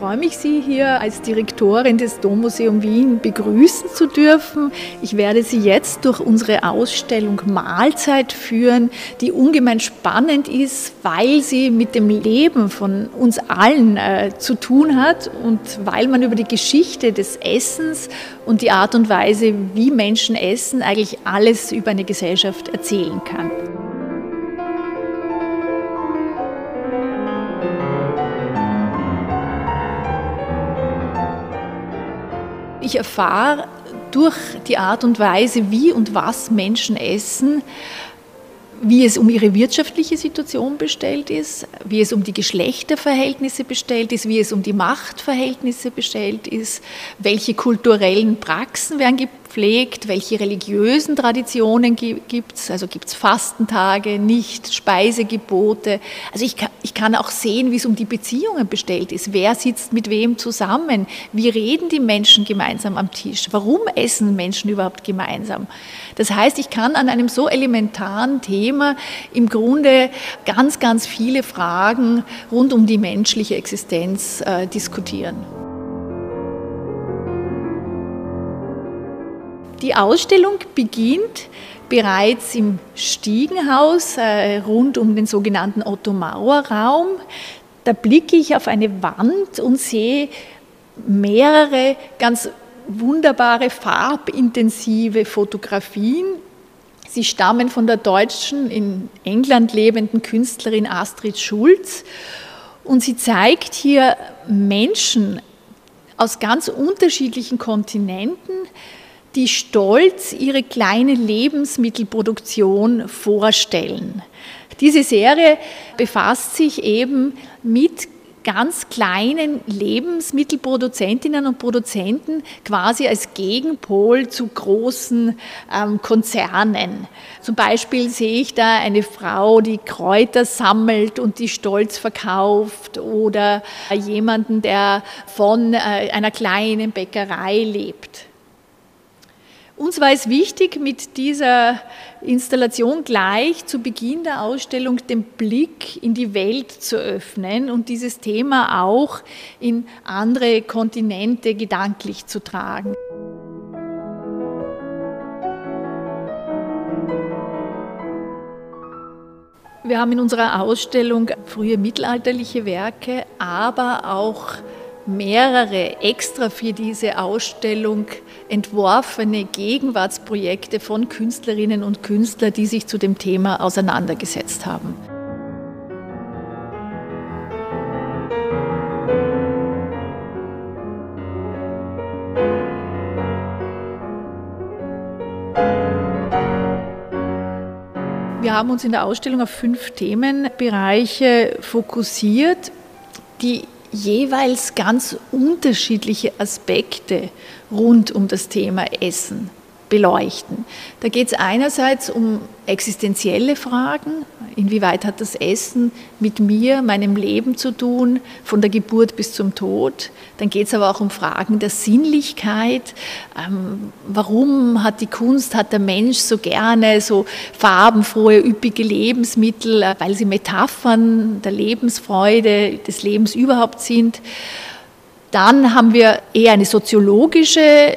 freue mich, Sie hier als Direktorin des Dommuseum Wien begrüßen zu dürfen. Ich werde Sie jetzt durch unsere Ausstellung Mahlzeit führen, die ungemein spannend ist, weil sie mit dem Leben von uns allen äh, zu tun hat und weil man über die Geschichte des Essens und die Art und Weise, wie Menschen essen, eigentlich alles über eine Gesellschaft erzählen kann. Ich erfahre durch die Art und Weise, wie und was Menschen essen, wie es um ihre wirtschaftliche Situation bestellt ist, wie es um die Geschlechterverhältnisse bestellt ist, wie es um die Machtverhältnisse bestellt ist, welche kulturellen Praxen werden gepflegt, welche religiösen Traditionen gibt es, also gibt es Fastentage, nicht Speisegebote. Also ich kann, ich kann auch sehen, wie es um die Beziehungen bestellt ist, wer sitzt mit wem zusammen, wie reden die Menschen gemeinsam am Tisch, warum essen Menschen überhaupt gemeinsam. Das heißt, ich kann an einem so elementaren Thema im Grunde ganz, ganz viele Fragen rund um die menschliche Existenz äh, diskutieren. Die Ausstellung beginnt bereits im Stiegenhaus äh, rund um den sogenannten Otto-Mauer-Raum. Da blicke ich auf eine Wand und sehe mehrere ganz wunderbare farbintensive Fotografien. Sie stammen von der deutschen, in England lebenden Künstlerin Astrid Schulz und sie zeigt hier Menschen aus ganz unterschiedlichen Kontinenten, die stolz ihre kleine Lebensmittelproduktion vorstellen. Diese Serie befasst sich eben mit ganz kleinen Lebensmittelproduzentinnen und Produzenten quasi als Gegenpol zu großen ähm, Konzernen. Zum Beispiel sehe ich da eine Frau, die Kräuter sammelt und die stolz verkauft oder jemanden, der von äh, einer kleinen Bäckerei lebt. Uns war es wichtig, mit dieser Installation gleich zu Beginn der Ausstellung den Blick in die Welt zu öffnen und dieses Thema auch in andere Kontinente gedanklich zu tragen. Wir haben in unserer Ausstellung frühe mittelalterliche Werke, aber auch mehrere extra für diese Ausstellung entworfene Gegenwartsprojekte von Künstlerinnen und Künstlern, die sich zu dem Thema auseinandergesetzt haben. Wir haben uns in der Ausstellung auf fünf Themenbereiche fokussiert, die jeweils ganz unterschiedliche Aspekte rund um das Thema Essen beleuchten. Da geht es einerseits um existenzielle Fragen, inwieweit hat das Essen mit mir, meinem Leben zu tun, von der Geburt bis zum Tod. Dann geht es aber auch um Fragen der Sinnlichkeit. Ähm, warum hat die Kunst, hat der Mensch so gerne so farbenfrohe, üppige Lebensmittel, äh, weil sie Metaphern der Lebensfreude, des Lebens überhaupt sind. Dann haben wir eher eine soziologische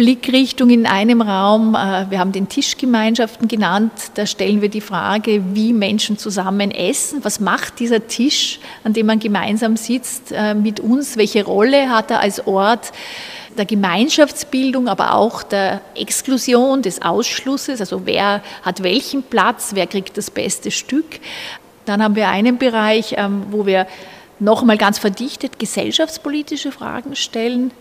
Blickrichtung in einem Raum. Äh, wir haben den Tischgemeinschaften genannt. Da stellen wir die Frage, wie Menschen zusammen essen. Was macht dieser Tisch, an dem man gemeinsam sitzt, äh, mit uns? Welche Rolle hat er als Ort? der Gemeinschaftsbildung, aber auch der Exklusion, des Ausschlusses, also wer hat welchen Platz, wer kriegt das beste Stück. Dann haben wir einen Bereich, ähm, wo wir nochmal ganz verdichtet gesellschaftspolitische Fragen stellen.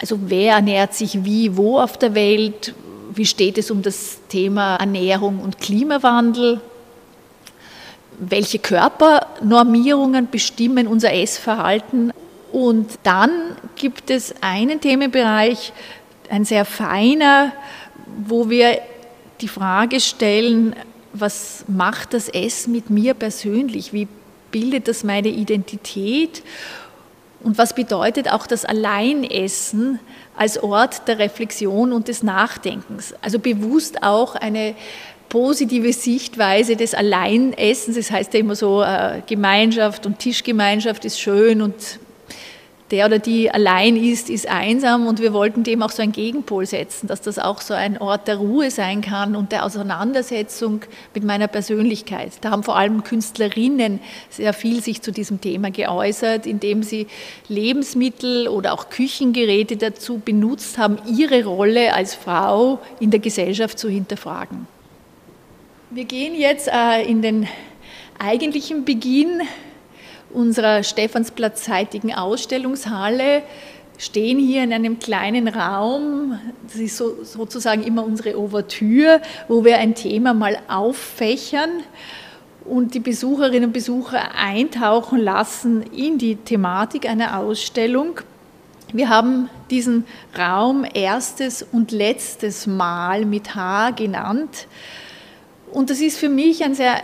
Also wer ernährt sich wie, wo auf der Welt? Wie steht es um das Thema Ernährung und Klimawandel? Welche Körpernormierungen bestimmen unser Essverhalten? Und dann gibt es einen Themenbereich, ein sehr feiner, wo wir die Frage stellen, was macht das Essen mit mir persönlich? Wie bildet das meine Identität? Und was bedeutet auch das Alleinessen als Ort der Reflexion und des Nachdenkens? Also bewusst auch eine positive Sichtweise des Alleinessens. Das heißt ja immer so, äh, Gemeinschaft und Tischgemeinschaft ist schön und der oder die allein ist, ist einsam und wir wollten dem auch so einen Gegenpol setzen, dass das auch so ein Ort der Ruhe sein kann und der Auseinandersetzung mit meiner Persönlichkeit. Da haben vor allem Künstlerinnen sehr viel sich zu diesem Thema geäußert, indem sie Lebensmittel oder auch Küchengeräte dazu benutzt haben, ihre Rolle als Frau in der Gesellschaft zu hinterfragen. Wir gehen jetzt äh, in den eigentlichen Beginn unserer Stephansplatzzeitigen Ausstellungshalle, stehen hier in einem kleinen Raum, das ist so, sozusagen immer unsere Ouvertüre, wo wir ein Thema mal auffächern und die Besucherinnen und Besucher eintauchen lassen in die Thematik einer Ausstellung. Wir haben diesen Raum erstes und letztes Mal mit H genannt. Und das ist für mich ein sehr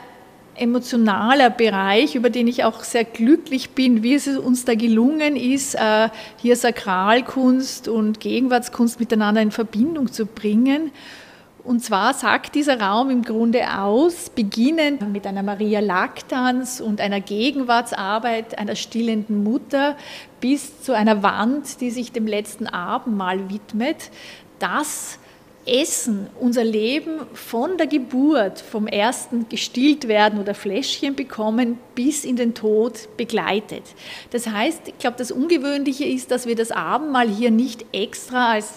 emotionaler Bereich, über den ich auch sehr glücklich bin, wie es uns da gelungen ist, äh, hier Sakralkunst und Gegenwartskunst miteinander in Verbindung zu bringen. Und zwar sagt dieser Raum im Grunde aus, beginnend mit einer Maria Lactans und einer Gegenwartsarbeit einer stillenden Mutter bis zu einer Wand, die sich dem letzten Abendmahl widmet, dass Essen, unser Leben von der Geburt, vom ersten gestillt werden oder Fläschchen bekommen, bis in den Tod begleitet. Das heißt, ich glaube, das Ungewöhnliche ist, dass wir das Abendmahl hier nicht extra als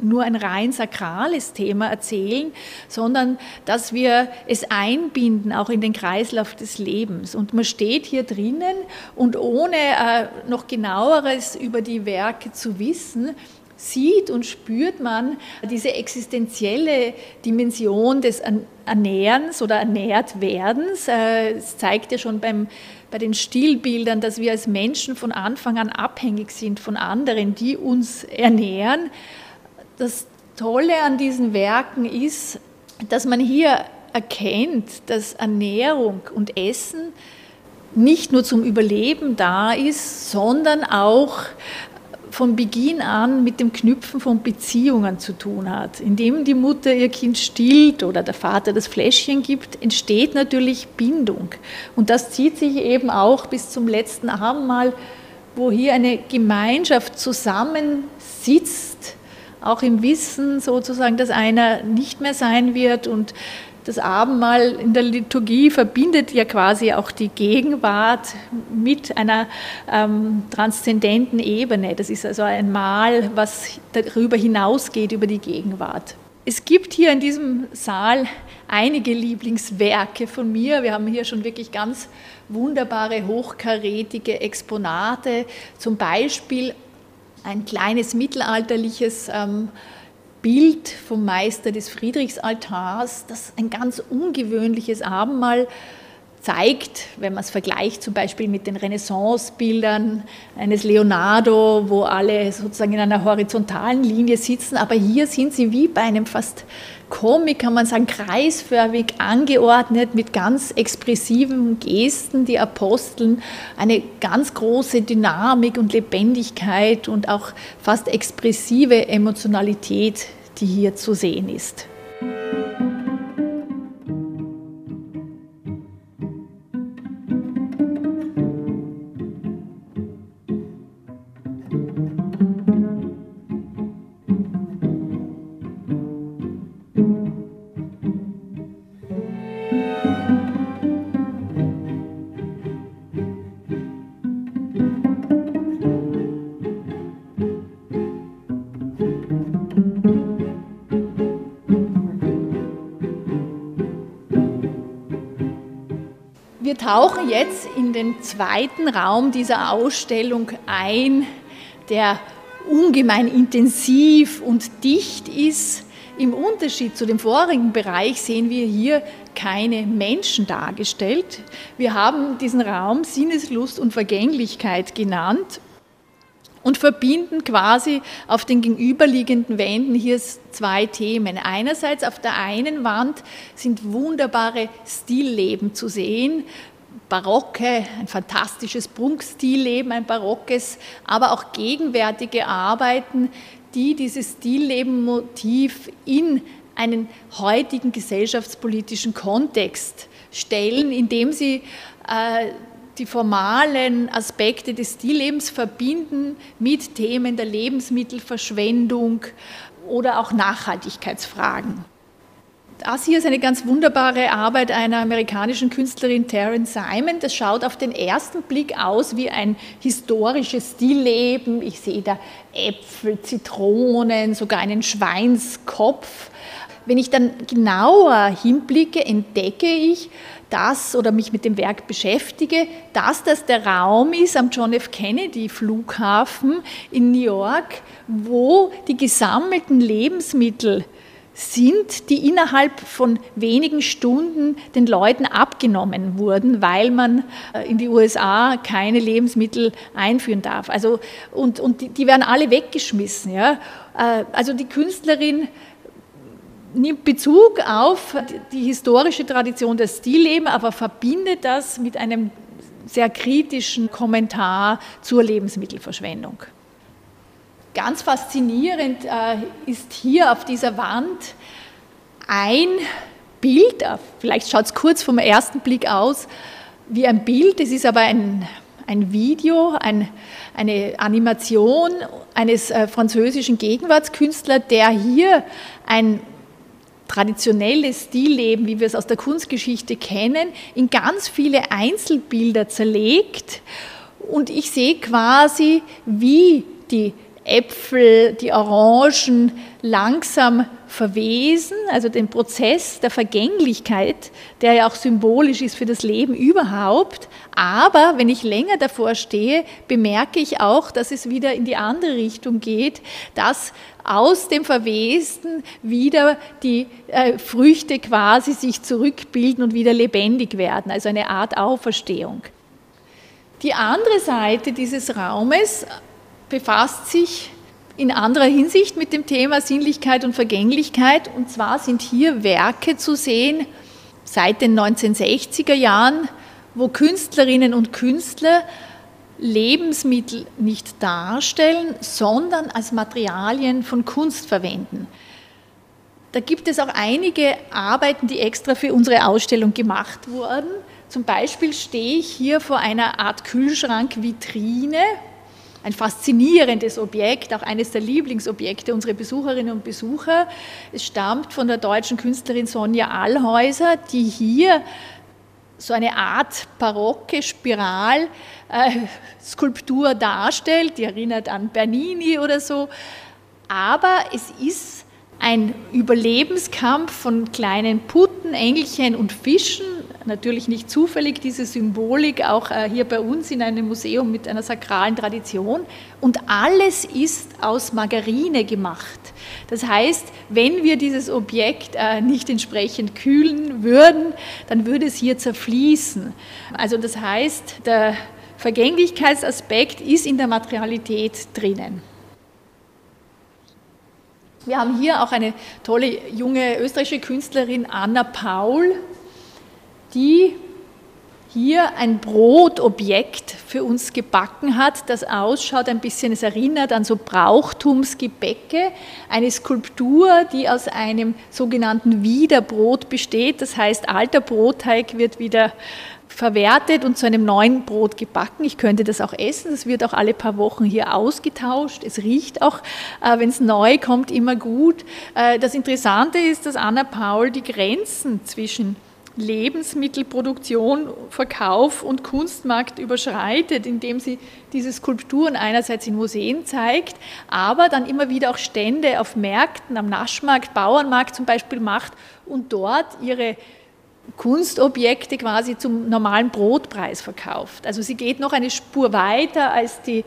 nur ein rein sakrales Thema erzählen, sondern dass wir es einbinden, auch in den Kreislauf des Lebens. Und man steht hier drinnen und ohne äh, noch genaueres über die Werke zu wissen, sieht und spürt man diese existenzielle Dimension des Ernährens oder Ernährtwerdens. Äh, es zeigt ja schon beim, bei den Stillbildern, dass wir als Menschen von Anfang an abhängig sind von anderen, die uns ernähren. Das Tolle an diesen Werken ist, dass man hier erkennt, dass Ernährung und Essen nicht nur zum Überleben da ist, sondern auch von Beginn an mit dem Knüpfen von Beziehungen zu tun hat. Indem die Mutter ihr Kind stillt oder der Vater das Fläschchen gibt, entsteht natürlich Bindung. Und das zieht sich eben auch bis zum letzten Abendmahl, wo hier eine Gemeinschaft zusammensitzt, auch im Wissen sozusagen, dass einer nicht mehr sein wird und das Abendmahl in der Liturgie verbindet ja quasi auch die Gegenwart mit einer ähm, transzendenten Ebene. Das ist also ein Mahl, was darüber hinausgeht, über die Gegenwart. Es gibt hier in diesem Saal einige Lieblingswerke von mir. Wir haben hier schon wirklich ganz wunderbare, hochkarätige Exponate. Zum Beispiel ein kleines mittelalterliches ähm, Bild vom Meister des Friedrichsaltars, das ein ganz ungewöhnliches Abendmahl zeigt, wenn man es vergleicht zum Beispiel mit den Renaissance-Bildern eines Leonardo, wo alle sozusagen in einer horizontalen Linie sitzen, aber hier sind sie wie bei einem fast Komik, kann man sagen, kreisförmig angeordnet mit ganz expressiven Gesten, die Aposteln, eine ganz große Dynamik und Lebendigkeit und auch fast expressive Emotionalität, die hier zu sehen ist. Tauchen jetzt in den zweiten Raum dieser Ausstellung ein, der ungemein intensiv und dicht ist. Im Unterschied zu dem vorigen Bereich sehen wir hier keine Menschen dargestellt. Wir haben diesen Raum Sinneslust und Vergänglichkeit genannt und verbinden quasi auf den gegenüberliegenden Wänden hier zwei Themen. Einerseits auf der einen Wand sind wunderbare Stillleben zu sehen, barocke, ein fantastisches Prunksstilleben, ein barockes, aber auch gegenwärtige Arbeiten, die dieses Stilleben-Motiv in einen heutigen gesellschaftspolitischen Kontext stellen, indem sie äh, die formalen Aspekte des Stilllebens verbinden mit Themen der Lebensmittelverschwendung oder auch Nachhaltigkeitsfragen. Das hier ist eine ganz wunderbare Arbeit einer amerikanischen Künstlerin Taryn Simon. Das schaut auf den ersten Blick aus wie ein historisches Stillleben. Ich sehe da Äpfel, Zitronen, sogar einen Schweinskopf. Wenn ich dann genauer hinblicke, entdecke ich, dass oder mich mit dem Werk beschäftige, dass das der Raum ist am John F. Kennedy Flughafen in New York, wo die gesammelten Lebensmittel sind, die innerhalb von wenigen Stunden den Leuten abgenommen wurden, weil man äh, in die USA keine Lebensmittel einführen darf. Also, und und die, die werden alle weggeschmissen. Ja? Äh, also die Künstlerin nimmt Bezug auf die historische Tradition des Stilllebens, aber verbindet das mit einem sehr kritischen Kommentar zur Lebensmittelverschwendung. Ganz faszinierend äh, ist hier auf dieser Wand ein Bild, äh, vielleicht schaut es kurz vom ersten Blick aus wie ein Bild, es ist aber ein, ein Video, ein, eine Animation eines äh, französischen Gegenwartskünstlers, der hier ein traditionelles Stillleben, wie wir es aus der Kunstgeschichte kennen, in ganz viele Einzelbilder zerlegt. Und ich sehe quasi, wie die Äpfel, die Orangen langsam verwesen, also den Prozess der Vergänglichkeit, der ja auch symbolisch ist für das Leben überhaupt. Aber wenn ich länger davor stehe, bemerke ich auch, dass es wieder in die andere Richtung geht, dass aus dem Verwesten wieder die äh, Früchte quasi sich zurückbilden und wieder lebendig werden, also eine Art Auferstehung. Die andere Seite dieses Raumes befasst sich in anderer Hinsicht mit dem Thema Sinnlichkeit und Vergänglichkeit. Und zwar sind hier Werke zu sehen seit den 1960er Jahren, wo Künstlerinnen und Künstler Lebensmittel nicht darstellen, sondern als Materialien von Kunst verwenden. Da gibt es auch einige Arbeiten, die extra für unsere Ausstellung gemacht wurden. Zum Beispiel stehe ich hier vor einer Art Kühlschrankvitrine ein faszinierendes Objekt, auch eines der Lieblingsobjekte unserer Besucherinnen und Besucher. Es stammt von der deutschen Künstlerin Sonja Allhäuser, die hier so eine Art barocke Spiralskulptur darstellt, die erinnert an Bernini oder so. Aber es ist ein Überlebenskampf von kleinen Putten, Engelchen und Fischen, natürlich nicht zufällig diese Symbolik auch äh, hier bei uns in einem Museum mit einer sakralen Tradition. Und alles ist aus Margarine gemacht. Das heißt, wenn wir dieses Objekt äh, nicht entsprechend kühlen würden, dann würde es hier zerfließen. Also das heißt, der Vergänglichkeitsaspekt ist in der Materialität drinnen. Wir haben hier auch eine tolle junge österreichische Künstlerin, Anna Paul, die hier ein Brotobjekt für uns gebacken hat, das ausschaut ein bisschen, es erinnert an so Brauchtumsgebäcke, eine Skulptur, die aus einem sogenannten Wiederbrot besteht, das heißt, alter Brotteig wird wieder verwertet und zu einem neuen Brot gebacken. Ich könnte das auch essen. Das wird auch alle paar Wochen hier ausgetauscht. Es riecht auch, äh, wenn es neu kommt, immer gut. Äh, das Interessante ist, dass Anna Paul die Grenzen zwischen Lebensmittelproduktion, Verkauf und Kunstmarkt überschreitet, indem sie diese Skulpturen einerseits in Museen zeigt, aber dann immer wieder auch Stände auf Märkten, am Naschmarkt, Bauernmarkt zum Beispiel macht und dort ihre Kunstobjekte quasi zum normalen Brotpreis verkauft. Also sie geht noch eine Spur weiter als die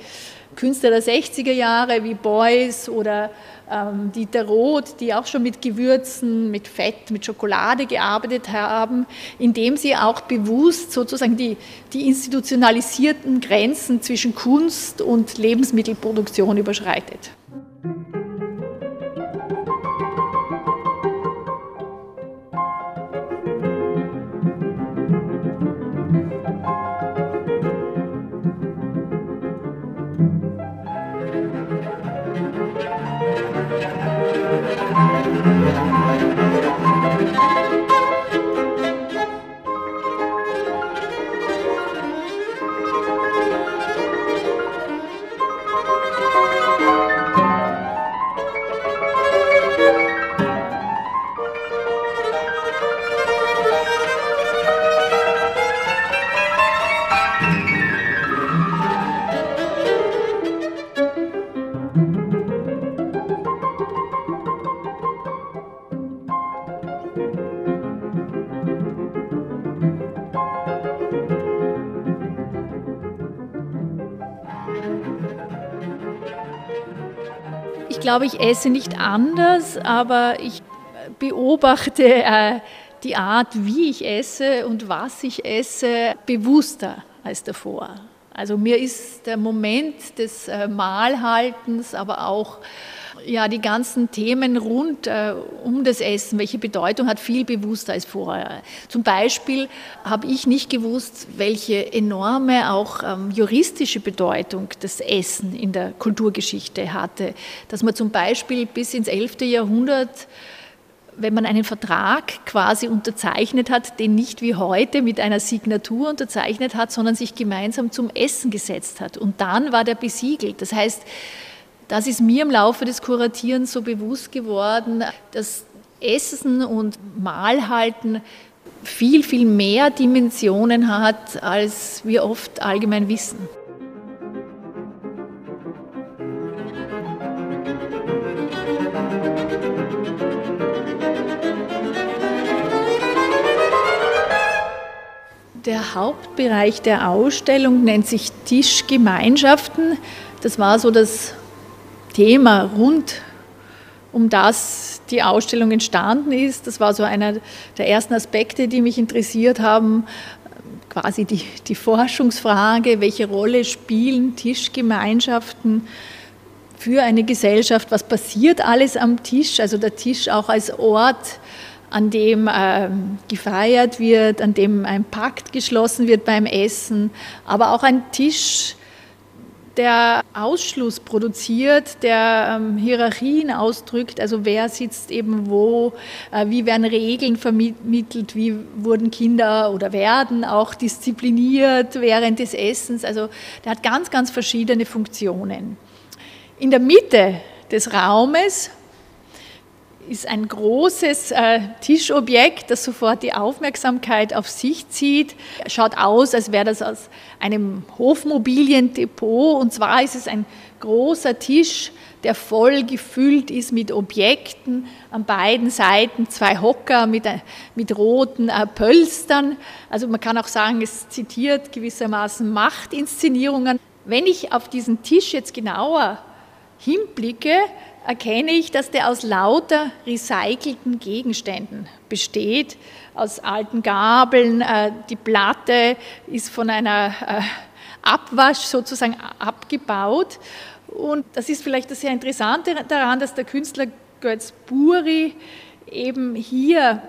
Künstler der 60er Jahre wie Beuys oder ähm, Dieter Roth, die auch schon mit Gewürzen, mit Fett, mit Schokolade gearbeitet haben, indem sie auch bewusst sozusagen die, die institutionalisierten Grenzen zwischen Kunst und Lebensmittelproduktion überschreitet. Glaube, ich esse nicht anders, aber ich beobachte äh, die Art, wie ich esse und was ich esse, bewusster als davor. Also mir ist der Moment des äh, Mahlhaltens, aber auch ja, die ganzen Themen rund äh, um das Essen, welche Bedeutung hat, viel bewusster als vorher. Zum Beispiel habe ich nicht gewusst, welche enorme auch ähm, juristische Bedeutung das Essen in der Kulturgeschichte hatte. Dass man zum Beispiel bis ins 11. Jahrhundert wenn man einen Vertrag quasi unterzeichnet hat, den nicht wie heute mit einer Signatur unterzeichnet hat, sondern sich gemeinsam zum Essen gesetzt hat. Und dann war der besiegelt. Das heißt, das ist mir im Laufe des Kuratierens so bewusst geworden, dass Essen und Mahlhalten viel, viel mehr Dimensionen hat, als wir oft allgemein wissen. Der Hauptbereich der Ausstellung nennt sich Tischgemeinschaften. Das war so das Thema rund um das die Ausstellung entstanden ist. Das war so einer der ersten Aspekte, die mich interessiert haben. Quasi die, die Forschungsfrage, welche Rolle spielen Tischgemeinschaften für eine Gesellschaft? Was passiert alles am Tisch? Also der Tisch auch als Ort, an dem äh, gefeiert wird, an dem ein Pakt geschlossen wird beim Essen, aber auch ein Tisch, der Ausschluss produziert, der ähm, Hierarchien ausdrückt, also wer sitzt eben wo, äh, wie werden Regeln vermittelt, wie wurden Kinder oder werden auch diszipliniert während des Essens. Also der hat ganz, ganz verschiedene Funktionen. In der Mitte des Raumes ist ein großes äh, Tischobjekt, das sofort die Aufmerksamkeit auf sich zieht. Schaut aus, als wäre das aus einem Hofmobiliendepot. Und zwar ist es ein großer Tisch, der voll gefüllt ist mit Objekten. An beiden Seiten zwei Hocker mit, äh, mit roten äh, Pölstern. Also man kann auch sagen, es zitiert gewissermaßen Machtinszenierungen. Wenn ich auf diesen Tisch jetzt genauer hinblicke, erkenne ich, dass der aus lauter recycelten Gegenständen besteht, aus alten Gabeln. Äh, die Platte ist von einer äh, Abwasch sozusagen abgebaut. Und das ist vielleicht das sehr Interessante daran, dass der Künstler Götz Buri eben hier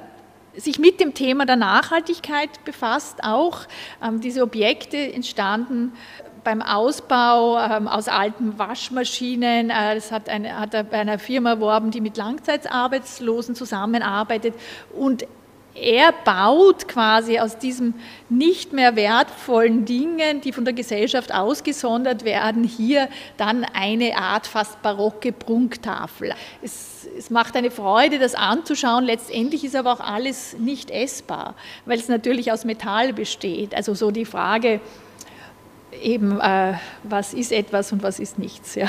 sich mit dem Thema der Nachhaltigkeit befasst, auch ähm, diese Objekte entstanden beim Ausbau ähm, aus alten Waschmaschinen. Äh, das hat, eine, hat er bei einer Firma erworben, die mit Langzeitarbeitslosen zusammenarbeitet. Und er baut quasi aus diesen nicht mehr wertvollen Dingen, die von der Gesellschaft ausgesondert werden, hier dann eine Art fast barocke Prunktafel. Es, es macht eine Freude, das anzuschauen. Letztendlich ist aber auch alles nicht essbar, weil es natürlich aus Metall besteht. Also so die Frage, eben, äh, was ist etwas und was ist nichts. Ja.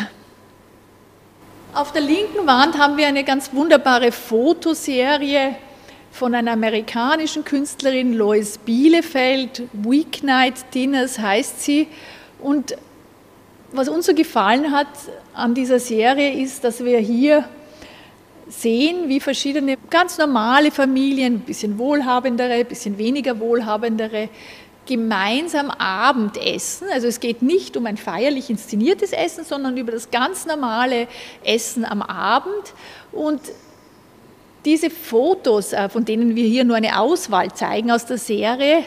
Auf der linken Wand haben wir eine ganz wunderbare Fotoserie von einer amerikanischen Künstlerin, Lois Bielefeld. Weeknight Dinners heißt sie. Und was uns so gefallen hat an dieser Serie ist, dass wir hier sehen, wie verschiedene ganz normale Familien, ein bisschen wohlhabendere, ein bisschen weniger wohlhabendere, gemeinsam Abendessen. Also es geht nicht um ein feierlich inszeniertes Essen, sondern über das ganz normale Essen am Abend. Und diese Fotos, äh, von denen wir hier nur eine Auswahl zeigen aus der Serie,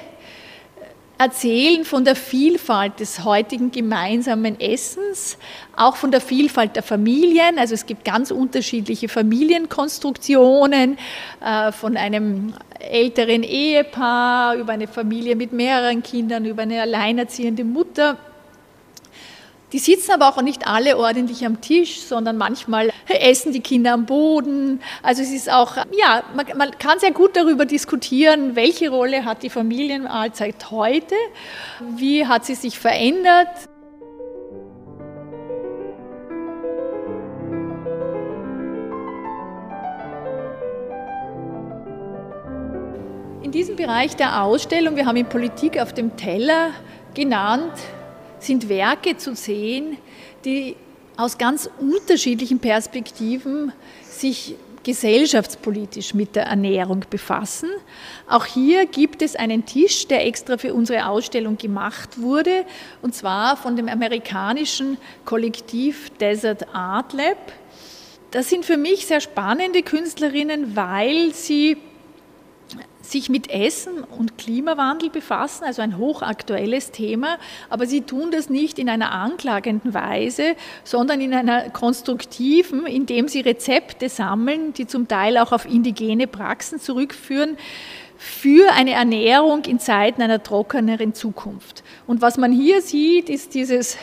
erzählen von der Vielfalt des heutigen gemeinsamen Essens, auch von der Vielfalt der Familien. Also es gibt ganz unterschiedliche Familienkonstruktionen, äh, von einem älteren Ehepaar über eine Familie mit mehreren Kindern, über eine alleinerziehende Mutter die sitzen aber auch nicht alle ordentlich am Tisch, sondern manchmal essen die Kinder am Boden. Also es ist auch, ja, man, man kann sehr gut darüber diskutieren, welche Rolle hat die Familienmahlzeit heute, wie hat sie sich verändert. In diesem Bereich der Ausstellung, wir haben ihn Politik auf dem Teller genannt, sind Werke zu sehen, die aus ganz unterschiedlichen Perspektiven sich gesellschaftspolitisch mit der Ernährung befassen. Auch hier gibt es einen Tisch, der extra für unsere Ausstellung gemacht wurde, und zwar von dem amerikanischen Kollektiv Desert Art Lab. Das sind für mich sehr spannende Künstlerinnen, weil sie sich mit Essen und Klimawandel befassen, also ein hochaktuelles Thema, aber sie tun das nicht in einer anklagenden Weise, sondern in einer konstruktiven, indem sie Rezepte sammeln, die zum Teil auch auf indigene Praxen zurückführen für eine Ernährung in Zeiten einer trockeneren Zukunft. Und was man hier sieht, ist dieses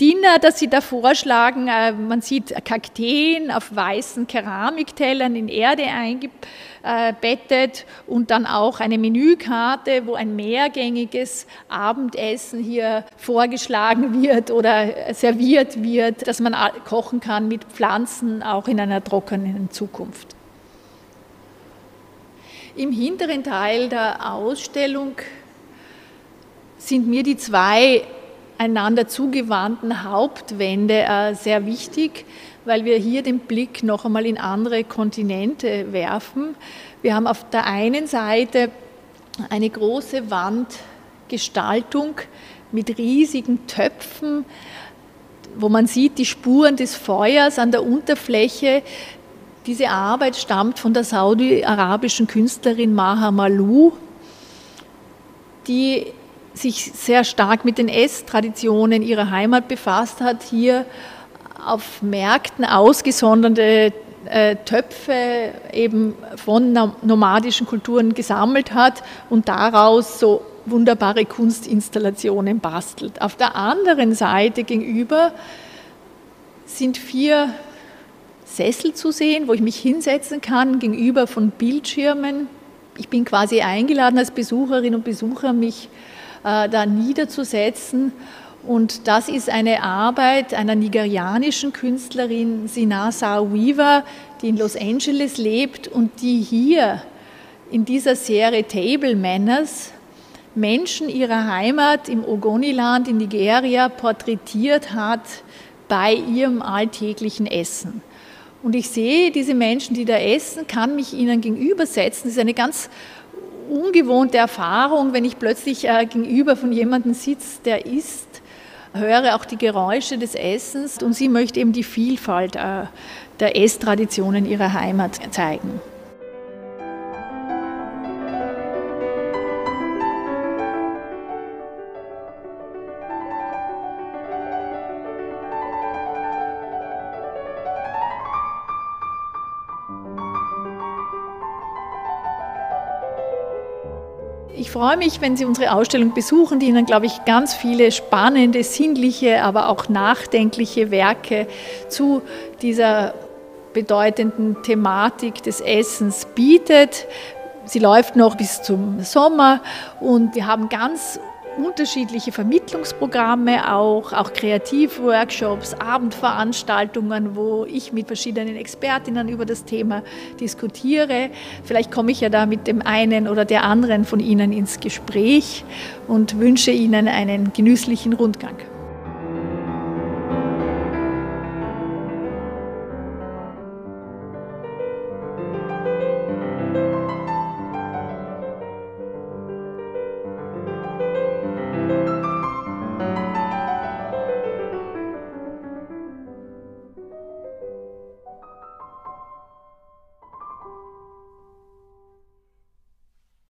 Dinner, das Sie da vorschlagen. Äh, man sieht Kakteen auf weißen Keramiktellern in Erde eingebettet und dann auch eine Menükarte, wo ein mehrgängiges Abendessen hier vorgeschlagen wird oder serviert wird, dass man kochen kann mit Pflanzen auch in einer trockenen Zukunft. Im hinteren Teil der Ausstellung sind mir die zwei einander zugewandten Hauptwände äh, sehr wichtig, weil wir hier den Blick noch einmal in andere Kontinente werfen. Wir haben auf der einen Seite eine große Wandgestaltung mit riesigen Töpfen, wo man sieht die Spuren des Feuers an der Unterfläche. Diese Arbeit stammt von der saudi-arabischen Künstlerin Maha Malou, die sich sehr stark mit den Esstraditionen ihrer Heimat befasst hat, hier auf Märkten ausgesonderte äh, Töpfe eben von nomadischen Kulturen gesammelt hat und daraus so wunderbare Kunstinstallationen bastelt. Auf der anderen Seite gegenüber sind vier Sessel zu sehen, wo ich mich hinsetzen kann, gegenüber von Bildschirmen. Ich bin quasi eingeladen als Besucherin und Besucher, mich äh, da niederzusetzen. Und das ist eine Arbeit einer nigerianischen Künstlerin, Sinasa Weaver, die in Los Angeles lebt und die hier in dieser Serie Table Manners Menschen ihrer Heimat im Ogoniland in Nigeria porträtiert hat bei ihrem alltäglichen Essen. Und ich sehe diese Menschen, die da essen, kann mich ihnen gegenübersetzen. Das ist eine ganz ungewohnte Erfahrung, wenn ich plötzlich äh, gegenüber von jemandem sitze, der isst, höre auch die Geräusche des Essens und sie möchte eben die Vielfalt äh, der Esstraditionen ihrer Heimat zeigen. Freue mich, wenn Sie unsere Ausstellung besuchen, die Ihnen, glaube ich, ganz viele spannende, sinnliche, aber auch nachdenkliche Werke zu dieser bedeutenden Thematik des Essens bietet. Sie läuft noch bis zum Sommer und wir haben ganz unterschiedliche Vermittlungsprogramme auch, auch Kreativworkshops, Abendveranstaltungen, wo ich mit verschiedenen Expertinnen über das Thema diskutiere. Vielleicht komme ich ja da mit dem einen oder der anderen von Ihnen ins Gespräch und wünsche Ihnen einen genüsslichen Rundgang.